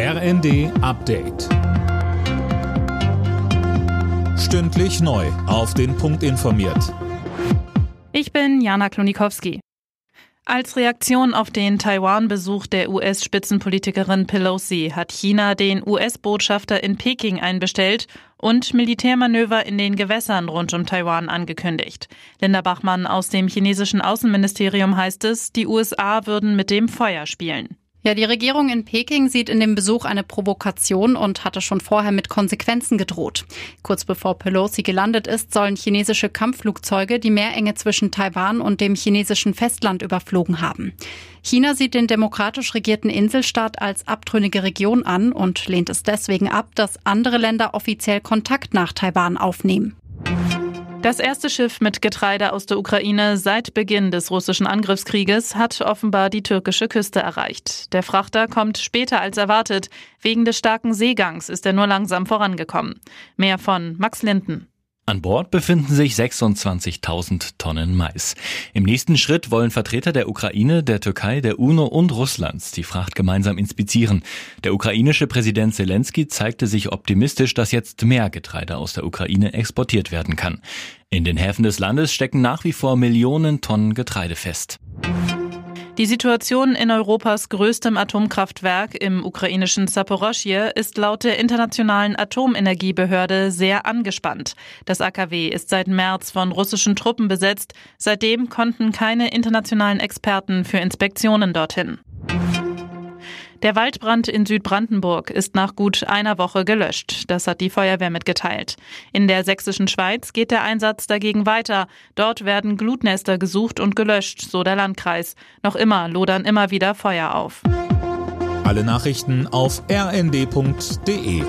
RND Update. Stündlich neu. Auf den Punkt informiert. Ich bin Jana Klonikowski. Als Reaktion auf den Taiwan-Besuch der US-Spitzenpolitikerin Pelosi hat China den US-Botschafter in Peking einbestellt und Militärmanöver in den Gewässern rund um Taiwan angekündigt. Linda Bachmann aus dem chinesischen Außenministerium heißt es, die USA würden mit dem Feuer spielen. Ja, die Regierung in Peking sieht in dem Besuch eine Provokation und hatte schon vorher mit Konsequenzen gedroht. Kurz bevor Pelosi gelandet ist, sollen chinesische Kampfflugzeuge die Meerenge zwischen Taiwan und dem chinesischen Festland überflogen haben. China sieht den demokratisch regierten Inselstaat als abtrünnige Region an und lehnt es deswegen ab, dass andere Länder offiziell Kontakt nach Taiwan aufnehmen. Das erste Schiff mit Getreide aus der Ukraine seit Beginn des russischen Angriffskrieges hat offenbar die türkische Küste erreicht. Der Frachter kommt später als erwartet. Wegen des starken Seegangs ist er nur langsam vorangekommen. Mehr von Max Linden. An Bord befinden sich 26.000 Tonnen Mais. Im nächsten Schritt wollen Vertreter der Ukraine, der Türkei, der UNO und Russlands die Fracht gemeinsam inspizieren. Der ukrainische Präsident Zelensky zeigte sich optimistisch, dass jetzt mehr Getreide aus der Ukraine exportiert werden kann. In den Häfen des Landes stecken nach wie vor Millionen Tonnen Getreide fest. Die Situation in Europas größtem Atomkraftwerk im ukrainischen Saporoschje ist laut der Internationalen Atomenergiebehörde sehr angespannt. Das AKW ist seit März von russischen Truppen besetzt. Seitdem konnten keine internationalen Experten für Inspektionen dorthin. Der Waldbrand in Südbrandenburg ist nach gut einer Woche gelöscht. Das hat die Feuerwehr mitgeteilt. In der sächsischen Schweiz geht der Einsatz dagegen weiter. Dort werden Glutnester gesucht und gelöscht, so der Landkreis. Noch immer lodern immer wieder Feuer auf. Alle Nachrichten auf rnd.de